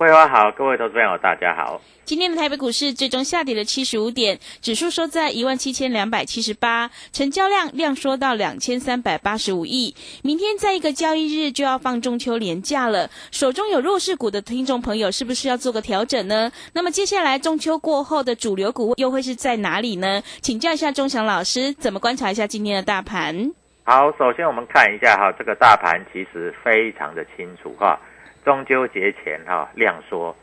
桂花好，各位投资朋友大家好。今天的台北股市最终下跌了七十五点，指数收在一万七千两百七十八，成交量量缩到两千三百八十五亿。明天在一个交易日就要放中秋连假了，手中有弱势股的听众朋友，是不是要做个调整呢？那么接下来中秋过后的主流股又会是在哪里呢？请教一下钟祥老师，怎么观察一下今天的大盘？好，首先我们看一下哈，这个大盘其实非常的清楚哈，中秋节前哈量缩。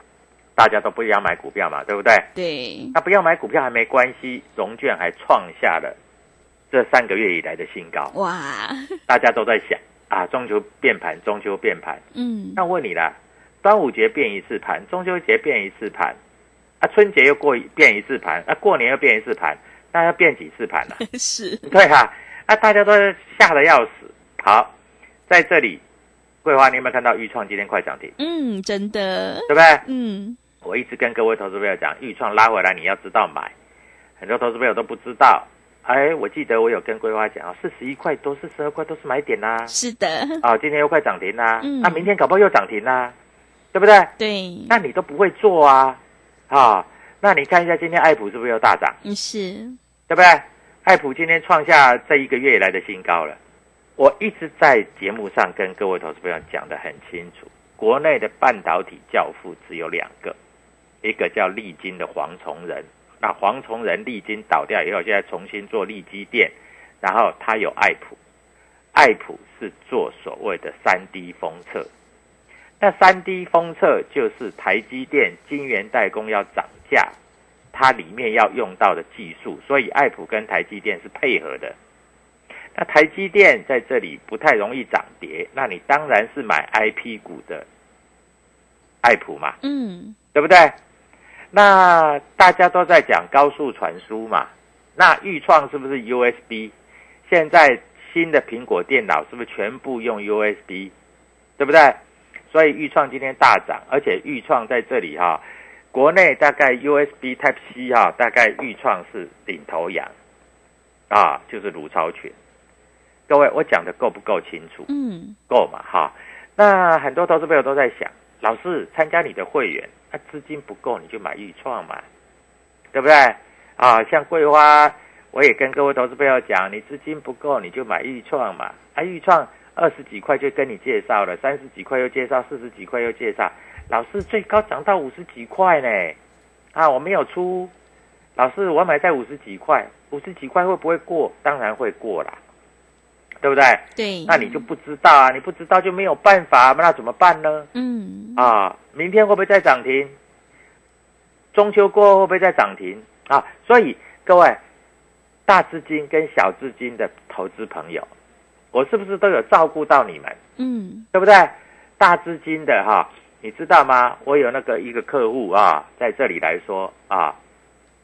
大家都不要买股票嘛，对不对？对。那不要买股票还没关系，融券还创下了这三个月以来的新高。哇！大家都在想啊，中秋变盘，中秋变盘。嗯。那问你啦，端午节变一次盘，中秋节变一次盘，啊，春节又过变一次盘，啊，过年又变一次盘，那要变几次盘了？是。对哈，啊，大家都吓得要死。好，在这里，桂花，你有没有看到豫创今天快涨停？嗯，真的。对不对？嗯。我一直跟各位投资朋友讲，豫创拉回来你要知道买，很多投资朋友都不知道。哎，我记得我有跟桂花讲啊，四十一块多、四十二块都是买点啦。是的。啊，今天又快涨停啦，嗯那明天搞不好又涨停啦，对不对？对。那你都不会做啊，啊，那你看一下今天爱普是不是又大涨？嗯，是。对不对？爱普今天创下这一个月以来的新高了。我一直在节目上跟各位投资朋友讲得很清楚，国内的半导体教父只有两个。一个叫利金的黄崇仁，那黄崇仁利金倒掉以后，现在重新做利基电，然后他有爱普，爱普是做所谓的三 D 封测，那三 D 封测就是台积电晶圆代工要涨价，它里面要用到的技术，所以爱普跟台积电是配合的。那台积电在这里不太容易涨跌，那你当然是买 IP 股的爱普嘛，嗯，对不对？那大家都在讲高速传输嘛，那预创是不是 USB？现在新的苹果电脑是不是全部用 USB？对不对？所以预创今天大涨，而且预创在这里哈，国内大概 USB Type C 哈，大概预创是领头羊啊，就是卢超群。各位，我讲的够不够清楚？嗯，够嘛哈。那很多投资朋友都在想，老师参加你的会员。啊，资金不够你就买预创嘛，对不对？啊，像桂花，我也跟各位投资朋友讲，你资金不够你就买预创嘛。啊，预创二十几块就跟你介绍了，三十几块又介绍，四十几块又介绍，老师最高涨到五十几块呢。啊，我没有出，老师我买在五十几块，五十几块会不会过？当然会过啦，对不对？对。那你就不知道啊，你不知道就没有办法，那怎么办呢？嗯。啊，明天会不会再涨停？中秋过后会不会再涨停啊？所以各位大资金跟小资金的投资朋友，我是不是都有照顾到你们？嗯，对不对？大资金的哈，你知道吗？我有那个一个客户啊，在这里来说啊，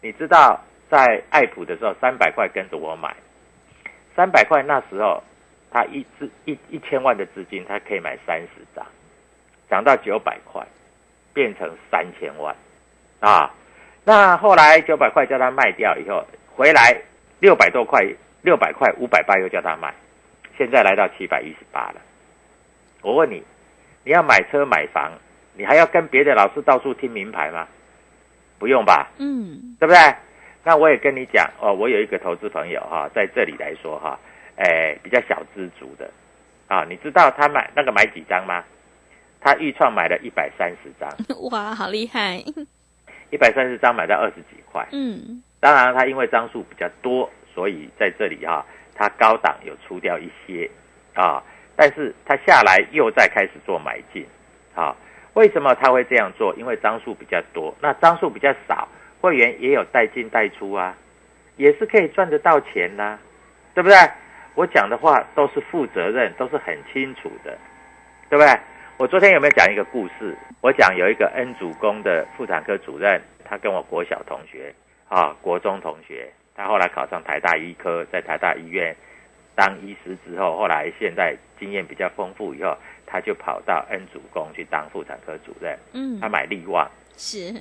你知道在爱普的时候，三百块跟着我买，三百块那时候他一资一一千万的资金，他可以买三十张，涨到九百块，变成三千万啊。那后来九百块叫他卖掉以后，回来六百多块，六百块五百八又叫他卖，现在来到七百一十八了。我问你，你要买车买房，你还要跟别的老师到处听名牌吗？不用吧，嗯，对不对？那我也跟你讲哦，我有一个投资朋友哈，在这里来说哈，诶，比较小资族的啊，你知道他买那个买几张吗？他预创买了一百三十张，哇，好厉害，一百三十张买到二十几块。嗯，当然，他因为张数比较多，所以在这里哈、他高档有出掉一些啊，但是他下来又再开始做买进啊。为什么他会这样做？因为张数比较多，那张数比较少，会员也有带进带出啊，也是可以赚得到钱呐、对不对？我讲的话都是负责任，都是很清楚的，对不对？我昨天有没有讲一个故事？我讲有一个恩主公的妇产科主任，他跟我国小同学啊，国中同学，他后来考上台大医科，在台大医院当医师之后，后来现在经验比较丰富以后，他就跑到恩主公去当妇产科主任。嗯他，买利旺，是，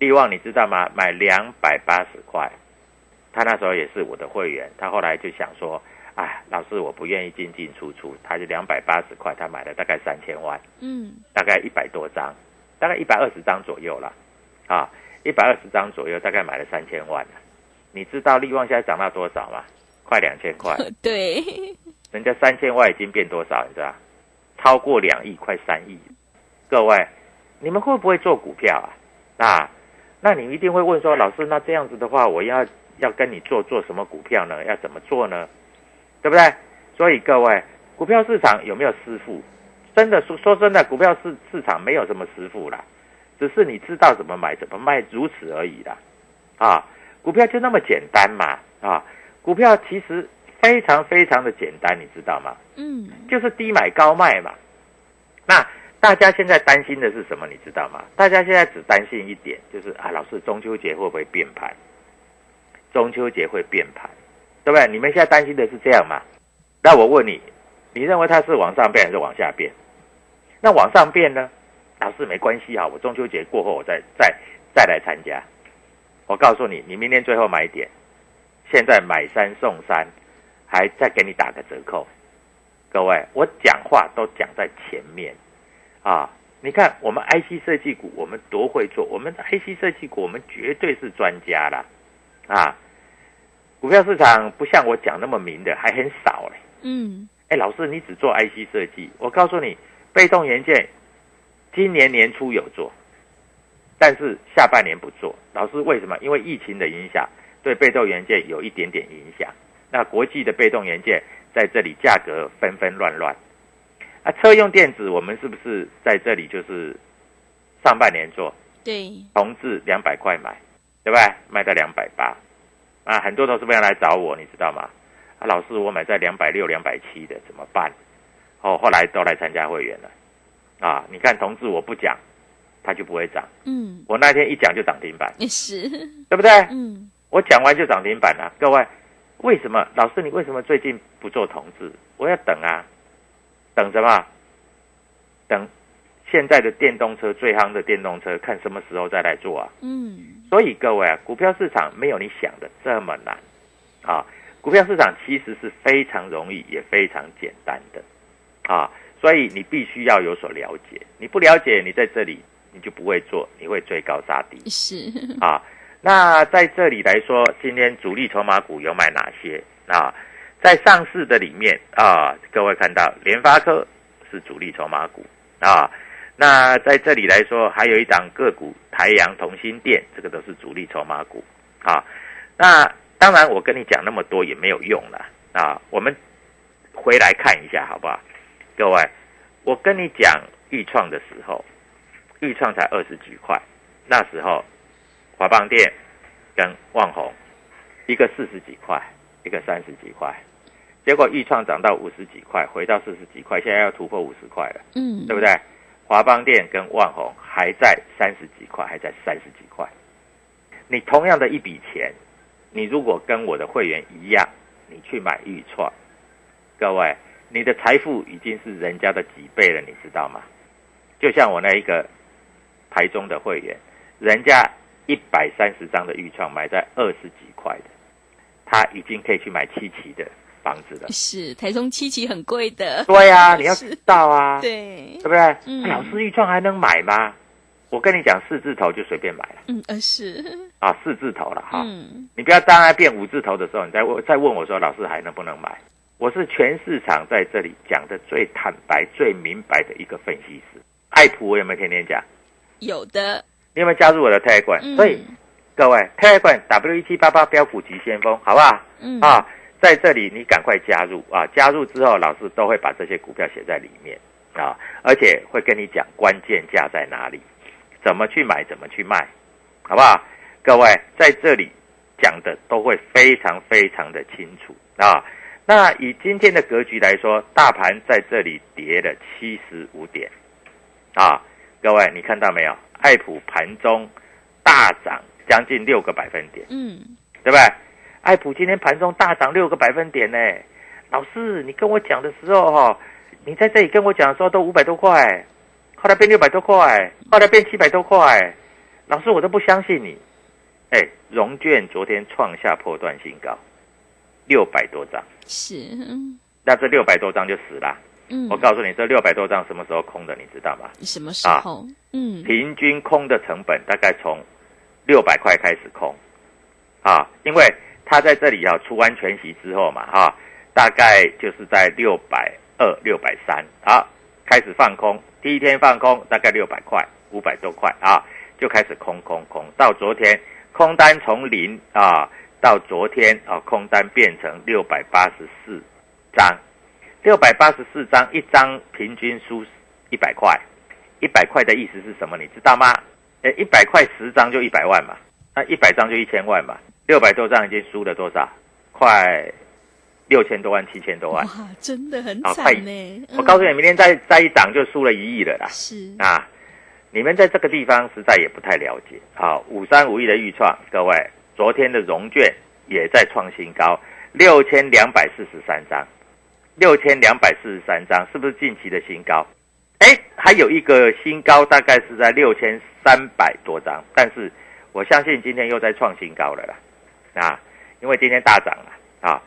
利旺你知道吗？买两百八十块，他那时候也是我的会员，他后来就想说，哎，老师我不愿意进进出出，他就两百八十块，他买了大概三千万。嗯，大概一百多张，大概一百二十张左右了，啊，一百二十张左右，大概买了三千万了。你知道利旺现在涨到多少吗？快两千块，对，人家三千万已经变多少？你知道？超过两亿，快三亿。各位，你们会不会做股票啊？啊，那你一定会问说，老师，那这样子的话，我要要跟你做做什么股票呢？要怎么做呢？对不对？所以各位，股票市场有没有师傅？真的说说真的，股票市市场没有什么师傅啦，只是你知道怎么买怎么卖，如此而已啦。啊，股票就那么简单嘛啊，股票其实非常非常的简单，你知道吗？嗯，就是低买高卖嘛。那大家现在担心的是什么？你知道吗？大家现在只担心一点，就是啊，老师中秋节会不会变盘？中秋节会变盘，对不对？你们现在担心的是这样吗？那我问你，你认为它是往上变还是往下变？那往上变呢？老师没关系啊，我中秋节过后我再再再来参加。我告诉你，你明天最后买点，现在买三送三，还再给你打个折扣。各位，我讲话都讲在前面啊！你看我们 IC 设计股，我们多会做，我们 IC 设计股，我们绝对是专家啦啊！股票市场不像我讲那么明的，还很少嘞。嗯，哎，老师，你只做 IC 设计，我告诉你，被动元件今年年初有做，但是下半年不做。老师为什么？因为疫情的影响，对被动元件有一点点影响。那国际的被动元件在这里价格纷纷乱乱。啊，车用电子我们是不是在这里就是上半年做，对，同志两百块买，对不对？卖到两百八，啊，很多投资朋友来找我，你知道吗？啊，老师，我买在两百六、两百七的怎么办？哦，后来都来参加会员了，啊，你看同志我不讲，它就不会涨，嗯，我那天一讲就涨停板，也 是，对不对？嗯，我讲完就涨停板了，各位，为什么？老师，你为什么最近不做同志？我要等啊，等什么？等现在的电动车最夯的电动车，看什么时候再来做啊？嗯，所以各位啊，股票市场没有你想的这么难啊！股票市场其实是非常容易，也非常简单的啊！所以你必须要有所了解，你不了解，你在这里你就不会做，你会追高杀低是，啊！那在这里来说，今天主力筹码股有买哪些啊？在上市的里面啊，各位看到联发科是主力筹码股啊。那在这里来说，还有一档个股台阳同心店，这个都是主力筹码股啊。那当然，我跟你讲那么多也没有用了啊。我们回来看一下好不好？各位，我跟你讲豫创的时候，豫创才二十几块，那时候华邦电跟旺宏，一个四十几块，一个三十几块，结果豫创涨到五十几块，回到四十几块，现在要突破五十块了，嗯，对不对？华邦电跟万宏还在三十几块，还在三十几块。你同样的一笔钱，你如果跟我的会员一样，你去买豫创，各位，你的财富已经是人家的几倍了，你知道吗？就像我那一个台中的会员，人家一百三十张的预创买在二十几块的，他已经可以去买七期的房子的。是台中七期很贵的，对呀、你要知道啊，对对，不对？嗯老师预创还能买吗？我跟你讲，四字头就随便买了嗯，呃是，啊，四字头了哈。嗯，你不要当它变五字头的时候，你再问再问我说，老师还能不能买？我是全市场在这里讲的最坦白、最明白的一个分析师。爱普我有没有天天讲？有的，你有没有加入我的 Telegram？、嗯所以各位 Telegram W 一七八八标股急先锋，好不好？嗯，啊，在这里你赶快加入啊！加入之后，老师都会把这些股票写在里面啊，而且会跟你讲关键价在哪里，怎么去买，怎么去卖，好不好？各位在这里讲的都会非常非常的清楚啊。那以今天的格局来说，大盘在这里跌了七十五点啊，各位你看到没有？爱普盘中大涨将近六个百分点。嗯，对不对？爱普今天盘中大涨六个百分点呢。老师，你跟我讲的时候哈、你在这里跟我讲的时候都五百多块，后来变六百多块，后来变七百多块，老师我都不相信你。哎，融券昨天创下破断新高，六百多张，是，嗯那这六百多张就死了。嗯，我告诉你，这六百多张什么时候空的，你知道吗？什么时候？嗯，平均空的成本大概从六百块开始空，啊，因为它在这里啊出完全息之后嘛，哈、大概就是在六百二、六百三，好，开始放空，第一天放空大概六百块、五百多块啊，就开始空空空，到昨天空单从零啊，到昨天啊空单变成六百八十四张，六百八十四张，一张平均输一百块。一百块的意思是什么？你知道吗？呃，一百块十张就一百万嘛，那一百张就一千万嘛，六百多张已经输了多少？快六千多万、七千多万。哇，真的很惨呢。我告诉你，明天再再一涨就输了一亿了啦。是，啊，你们在这个地方实在也不太了解。好，五三五亿的预创，各位，昨天的融券也在创新高，六千两百四十三张，六千两百四十三张，是不是近期的新高？哎，还有一个新高，大概是在六千三百多张，但是我相信今天又在创新高了啦，啊，因为今天大涨了啊。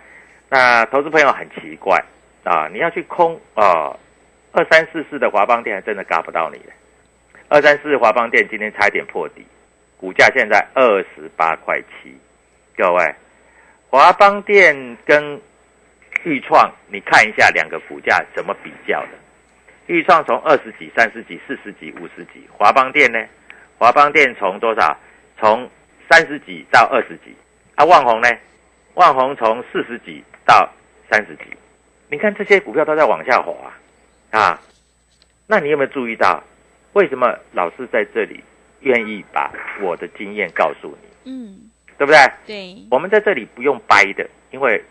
那投资朋友很奇怪啊，你要去空啊，二三四四的华邦店还真的嘎不到你了。二三四四华邦店今天差一点破底，股价现在二十八块七。各位，华邦店跟豫创，你看一下两个股价怎么比较的。豫创从二十几、三十几、四十几、五十几，华邦店呢？华邦店从多少？从三十几到二十几。啊，万宏呢？万宏从四十几到三十几。你看这些股票都在往下滑啊！那你有没有注意到，为什么老师在这里愿意把我的经验告诉你，嗯，对不对？对，我们在这里不用掰的，因为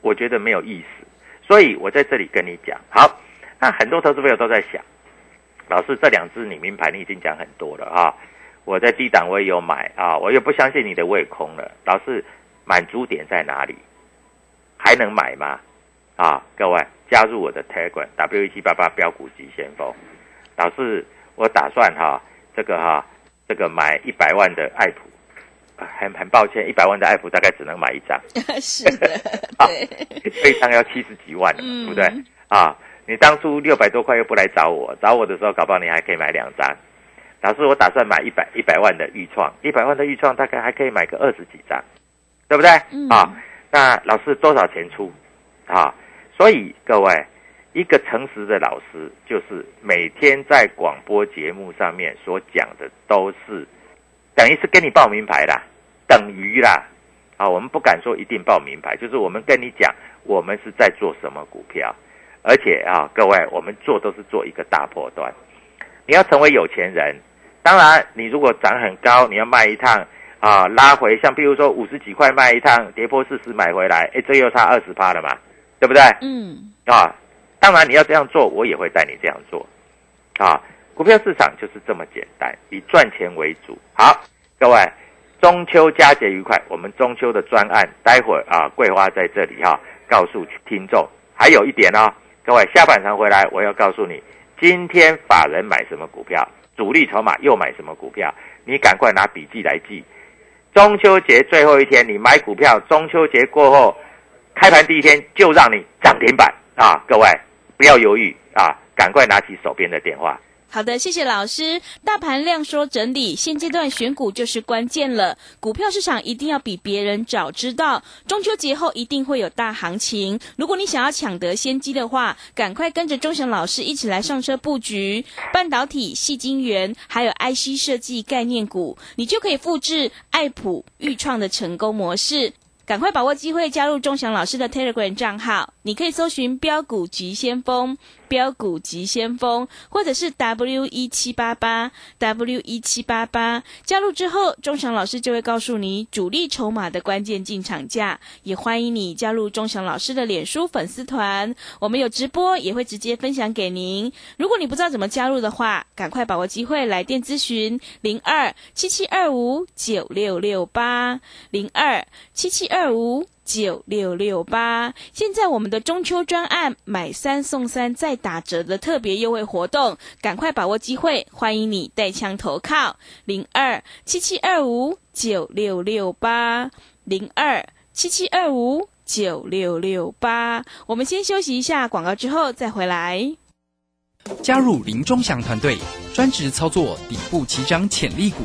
我觉得没有意思，所以我在这里跟你讲。好，那很多投资朋友都在想，老师这两只你名牌你已经讲很多了啊，我在低档我也有买啊，我又不相信你的位空了，老师满足点在哪里？还能买吗？啊，各位加入我的 Telegram W 一七八八标股急先锋，老师我打算哈、这个哈、这个买一百万的爱普。啊很很抱歉，一百万的爱普大概只能买一张，是的，啊一张要七十几万对不对？啊，你当初六百多块又不来找我，找我的时候，搞不好你还可以买两张。老师，我打算买一百一百万的预创，一百万的预创大概还可以买个二十几张，对不对？嗯啊，那老师多少钱出？啊，所以各位，一个诚实的老师，就是每天在广播节目上面所讲的都是，等于是跟你报名牌啦，等于啦。啊，我们不敢说一定报名牌，就是我们跟你讲，我们是在做什么股票，而且啊，各位，我们做都是做一个大破段。你要成为有钱人，当然，你如果涨很高，你要卖一趟，啊拉回，像譬如说五十几块卖一趟，跌破四十买回来，哎，这又差二十趴了嘛，对不对？嗯，啊，当然你要这样做，我也会带你这样做。啊，股票市场就是这么简单，以赚钱为主。好，各位，中秋佳节愉快。我们中秋的专案，待会儿啊，桂花在这里哈、告诉听众。还有一点哦，各位下半场回来，我要告诉你，今天法人买什么股票，主力筹码又买什么股票，你赶快拿笔记来记。中秋节最后一天，你买股票，中秋节过后开盘第一天就让你涨停板啊！各位不要犹豫啊，赶快拿起手边的电话。好的，谢谢老师。大盘量缩整理，现阶段选股就是关键了。股票市场一定要比别人早知道，中秋节后一定会有大行情。如果你想要抢得先机的话，赶快跟着钟祥老师一起来上车布局半导体、细晶圆，还有 IC 设计概念股，你就可以复制爱普、豫创的成功模式。赶快把握机会，加入钟祥老师的 Telegram 账号。你可以搜寻“标股急先锋”、“标股急先锋”，或者是 W 一七八八 W 一七八八。加入之后，钟祥老师就会告诉你主力筹码的关键进场价。也欢迎你加入钟祥老师的脸书粉丝团，我们有直播，也会直接分享给您。如果你不知道怎么加入的话，赶快把握机会来电咨询零二七七二五九六六八零二七七二五九六六八。现在我们的中秋专案买三送三再打折的特别优惠活动，赶快把握机会，欢迎你带枪投靠零二七七二五九六六八零二七七二五九六六八。我们先休息一下广告，之后再回来。加入林忠祥团队，专职操作底部起涨潜力股，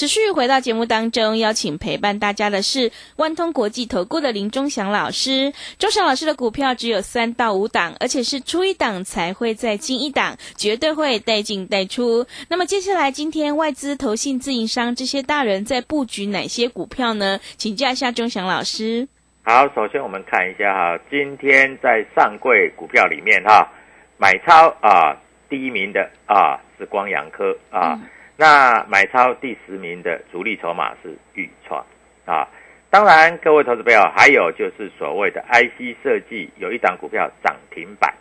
持续回到节目当中，邀请陪伴大家的是万通国际投顾的林忠祥老师。忠祥老师的股票只有三到五档，而且是出一档才会再进一档，绝对会带进带出。那么接下来，今天外资、投信、自营商这些大人在布局哪些股票呢？请教一下忠祥老师。好，首先我们看一下哈，今天在上柜股票里面哈，买超啊第一名的啊是光阳科啊。嗯那买超第十名的主力筹码是豫创。啊，当然各位投资朋友，还有就是所谓的 IC 设计有一档股票涨停板。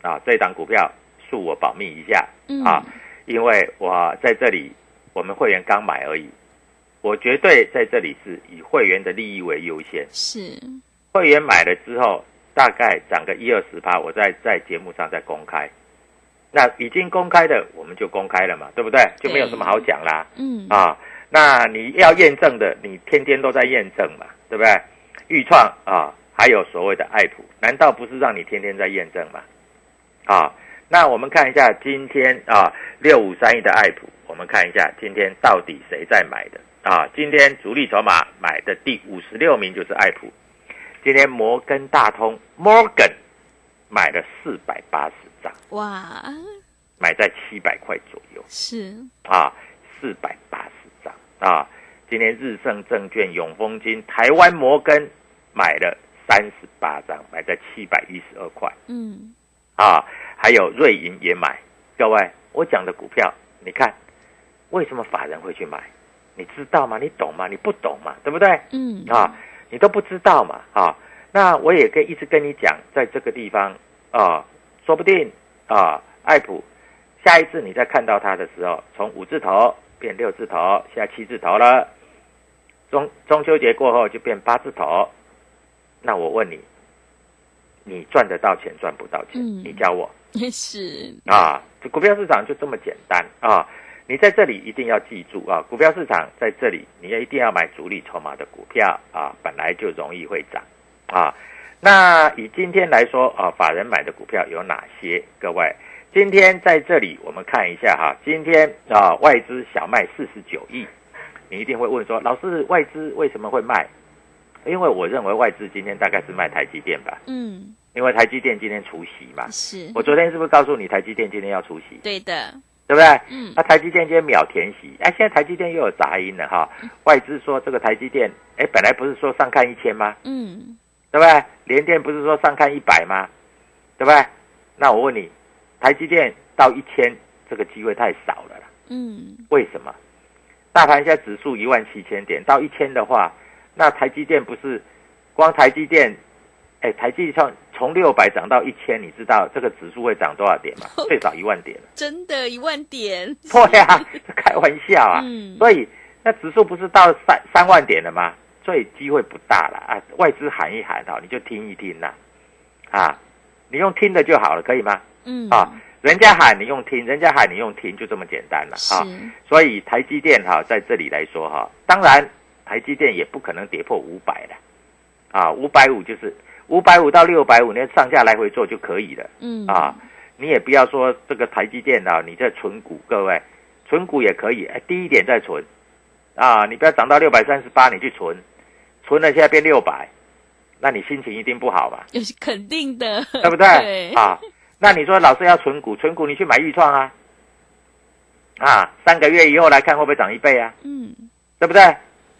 啊，这档股票恕我保密一下。嗯。啊，因为我在这里我们会员刚买而已，我绝对在这里是以会员的利益为优先，是，会员买了之后大概涨个一二十趴，我再在节目上再公开。那已经公开的，我们就公开了嘛，对不对？就没有什么好讲啦。嗯，啊，那你要验证的，你天天都在验证嘛，对不对？预创啊，还有所谓的爱普，难道不是让你天天在验证吗？啊，那我们看一下今天啊，六五三一的爱普，我们看一下今天到底谁在买的啊？今天主力筹码买的第五十六名就是爱普，今天摩根大通 Morgan 买了四百八十张，哇，买在七百块左右。是，啊，四百八十张啊。今天日盛证券、永丰金、台湾摩根买了三十八张，买在七百一十二块嗯，啊。还有瑞银也买。各位，我讲的股票，你看为什么法人会去买？你知道吗？你懂吗？你不懂嘛，对不对？嗯，啊，你都不知道嘛啊。那我也可以一直跟你讲，在这个地方啊，说不定啊，爱普下一次你再看到它的时候，从五字头变六字头，现在七字头了。中中秋节过后就变八字头。那我问你，你赚得到钱赚不到钱？嗯你教我 是，啊！这股票市场就这么简单啊！你在这里一定要记住啊，股票市场在这里，你要一定要买主力筹码的股票啊，本来就容易会涨啊。那以今天来说啊，法人买的股票有哪些？各位，今天在这里我们看一下哈，今天啊外资小卖四十九亿，你一定会问说，老师外资为什么会卖？因为我认为外资今天大概是卖台积电吧，嗯，因为台积电今天除息嘛。是，我昨天是不是告诉你台积电今天要除息？对的，对不对？嗯那台积电今天秒填息，哎，现在台积电又有杂音了哈。外资说这个台积电，哎，本来不是说上看一千吗？嗯，对不对？联电不是说上看一百吗？对不对？那我问你，台积电到一千这个机会太少了啦，嗯，为什么？大盘现在指数一万七千点，到一千的话，那台积电不是光台积电，哎，台积上从六百涨到一千，你知道这个指数会涨多少点吗？最少一万点。真的，一万点，对呀、这开玩笑啊！嗯所以那指数不是到三三万点了吗？所以机会不大了啊！外资喊一喊哈，你就听一听呐，啊，你用听的就好了，可以吗？嗯，啊，人家喊你用听，人家喊你用听，就这么简单了是啊！，所以台积电哈在这里来说哈，当然台积电也不可能跌破五百的，啊，五百五就是五百五到六百五，你上下来回做就可以了。嗯，啊，你也不要说这个台积电啊，你在存股，各位存股也可以，哎，低一点再存，啊，你不要涨到六百三十八你去存，存了现在变六百，那你心情一定不好吧，有肯定的，对不对？对，啊，那你说老师要存股，存股你去买豫创啊，啊，三个月以后来看会不会涨一倍啊？嗯，对不对？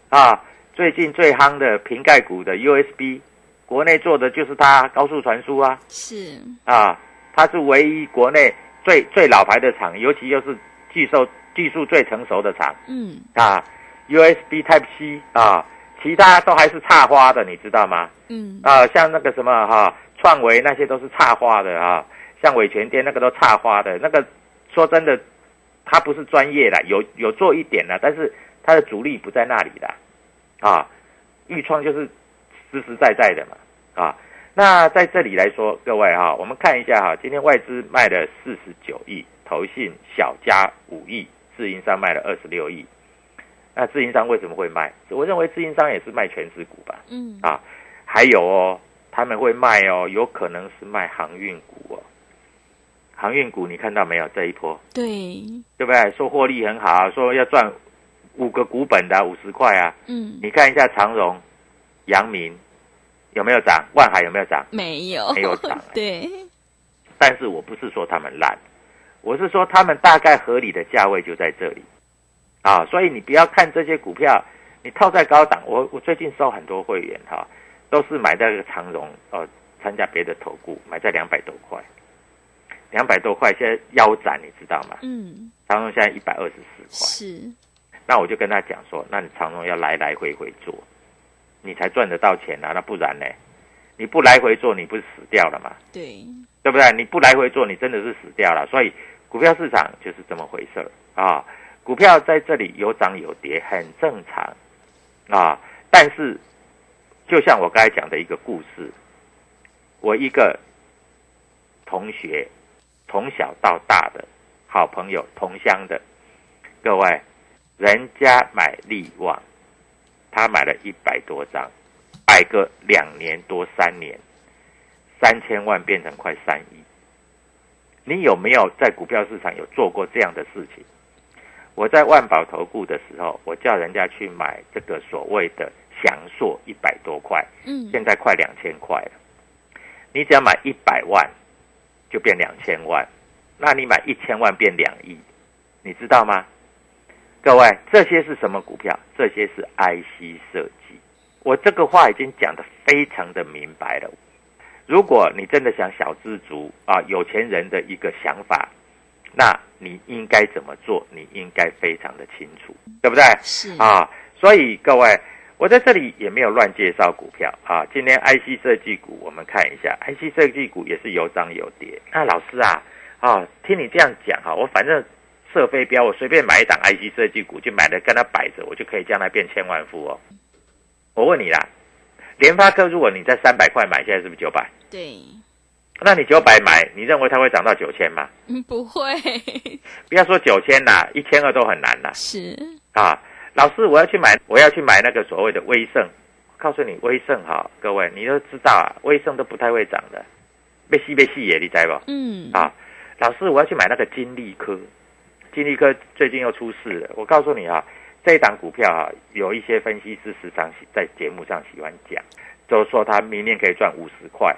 啊，最近最夯的瓶盖股的 USB，国内做的就是它高速传输啊。是，啊，它是唯一国内最最老牌的厂，尤其又是技术技术最成熟的厂嗯，啊。USB Type C 啊，其他都还是差花的，你知道吗？嗯，啊，像那个什么哈、创维那些都是差花的啊，像伟全店那个都差花的，那个说真的，他不是专业的，有有做一点的，但是他的主力不在那里的啊。豫创就是实实在在的嘛啊。那在这里来说，各位哈、我们看一下哈、今天外资卖了四十九亿，投信小加五亿，自营商卖了二十六亿。那自营商为什么会卖？我认为自营商也是卖全指股吧。嗯，啊，还有哦，他们会卖哦，有可能是卖航运股哦。航运股你看到没有？这一波对，对不对？说获利很好，说要赚五个股本的五十块啊。嗯，你看一下长荣、阳明有没有涨？万海有没有涨？没有，没有涨哎 对，但是我不是说他们烂，我是说他们大概合理的价位就在这里啊，所以你不要看这些股票，你套在高档。我我最近收很多会员哈、都是买在这个长荣哦，参加别的投顾，买在两百多块，两百多块现在腰斩，你知道吗？嗯，长荣现在一百二十四块，是，那我就跟他讲说，那你长荣要来来回回做，你才赚得到钱啊，那不然呢？你不来回做，你不是死掉了吗？对，对不对？你不来回做，你真的是死掉了。所以股票市场就是这么回事儿啊。股票在这里有涨有跌，很正常啊。但是，就像我刚才讲的一个故事，我一个同学，从小到大的好朋友，同乡的，各位，人家买利旺，他买了一百多张，买个两年多三年。三千万变成快三亿，你有没有在股票市场有做过这样的事情？我在万宝投顾的时候，我叫人家去买这个所谓的祥硕一百多块，嗯，现在快两千块了。你只要买一百万，就变两千万，那你买一千万变两亿，你知道吗？各位，这些是什么股票？这些是 IC 设计。我这个话已经讲得非常的明白了。如果你真的想小知足啊，有钱人的一个想法，那你应该怎么做？你应该非常的清楚，对不对？是，啊，所以各位，我在这里也没有乱介绍股票啊。今天 IC 设计股，我们看一下，IC 设计股也是有涨有跌。那老师啊，啊，听你这样讲哈，我反正射飞镖，我随便买一档 IC 设计股，就买了跟它摆着，我就可以将来变千万富哦。我问你啦，联发科如果你在三百块买，现在是不是九百？对，那你九百买，你认为它会涨到九千吗？嗯，不会，不要说九千啦，一千二都很难啦。是，啊，老师，我要去买，我要去买那个所谓的威盛。告诉你，威盛哈，各位你都知道啊，威盛都不太会涨的，被吸被吸耶，你知不？嗯，啊，老师，我要去买那个金利科，金利科最近又出事了。我告诉你啊，这一档股票啊，有一些分析师时常在节目上喜欢讲，就说他明年可以赚五十块。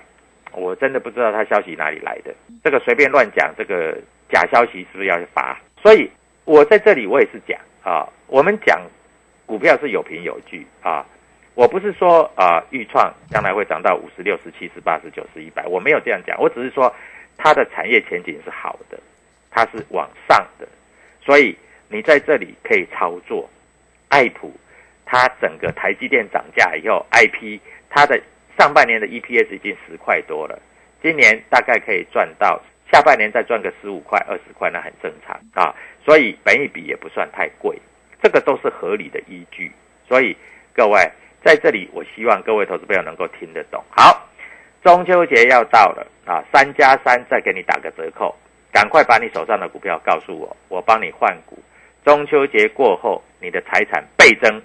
我真的不知道他消息哪里来的，这个随便乱讲，这个假消息是不是要罚？所以我在这里我也是讲啊，我们讲股票是有凭有据啊，我不是说啊预创将来会涨到五十六十七十八十九十一百，我没有这样讲，我只是说它的产业前景是好的，它是往上的，所以你在这里可以操作。爱普，它整个台积电涨价以后，IP 它的上半年的 EPS 已经十块多了，今年大概可以赚到下半年再赚个十五块二十块，那很正常啊。所以本益比也不算太贵，这个都是合理的依据。所以各位在这里，我希望各位投资朋友能够听得懂。好，中秋节要到了啊，三加三再给你打个折扣，赶快把你手上的股票告诉我，我帮你换股。中秋节过后，你的财产倍增，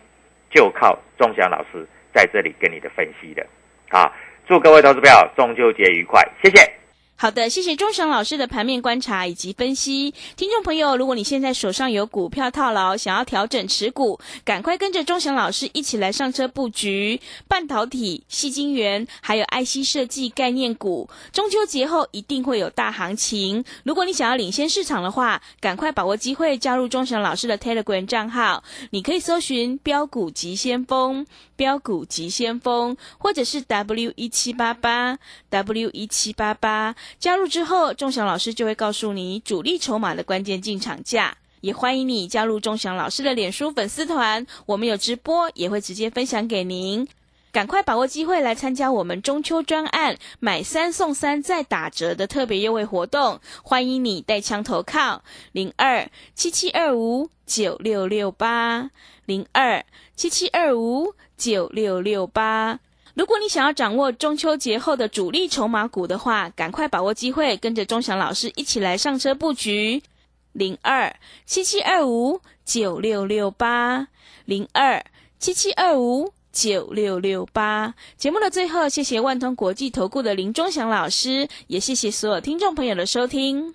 就靠钟祥老师在这里跟你的分析的。啊，祝各位投资朋友中秋节愉快，谢谢。好的，谢谢钟祥老师的盘面观察以及分析。听众朋友，如果你现在手上有股票套牢，想要调整持股，赶快跟着钟祥老师一起来上车布局半导体、细晶圆，还有 IC 设计概念股。中秋节后一定会有大行情。如果你想要领先市场的话，赶快把握机会加入钟祥老师的 Telegram 账号，你可以搜寻“标股急先锋”。标股急先锋，或者是 W 一七八八 W 一七八八，加入之后，钟祥老师就会告诉你主力筹码的关键进场价。也欢迎你加入钟祥老师的脸书粉丝团，我们有直播，也会直接分享给您。赶快把握机会来参加我们中秋专案买三送三再打折的特别优惠活动，欢迎你带枪投靠零二七七二五九六六八零二七七二五。九六六八，如果你想要掌握中秋节后的主力筹码股的话，赶快把握机会，跟着钟祥老师一起来上车布局。零二七七二五九六六八，零二七七二五九六六八。节目的最后，谢谢万通国际投顾的林钟祥老师，也谢谢所有听众朋友的收听。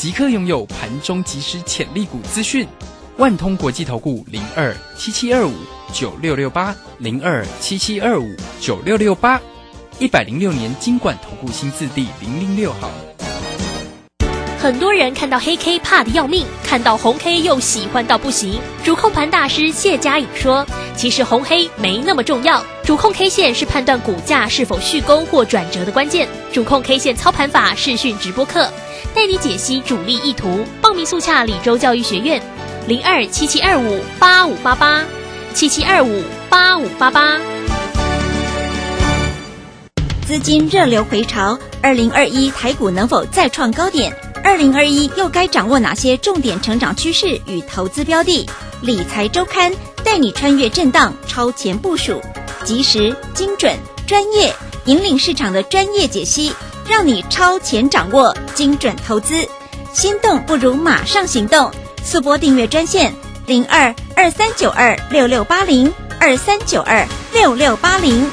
即刻拥有盘中即时潜力股资讯，万通国际投顾零二七七二五九六六八零二七七二五九六六八，一百零六年金管投顾新字第零零六号。很多人看到黑 K 怕的要命，看到红 K 又喜欢到不行。主控盘大师谢佳颖说：“其实红黑没那么重要，主控 K 线是判断股价是否续攻或转折的关键。主控 K 线操盘法视讯直播课。”带你解析主力意图，报名速洽李州教育学院，零二七七二五八五八八，七七二五八五八八。资金热流回潮，二零二一台股能否再创高点？二零二一又该掌握哪些重点成长趋势与投资标的？理财周刊带你穿越震荡，超前部署，及时、精准、专业，引领市场的专业解析。让你超前掌握精准投资，心动不如马上行动！速播订阅专线零二二三九二六六八零二三九二六六八零。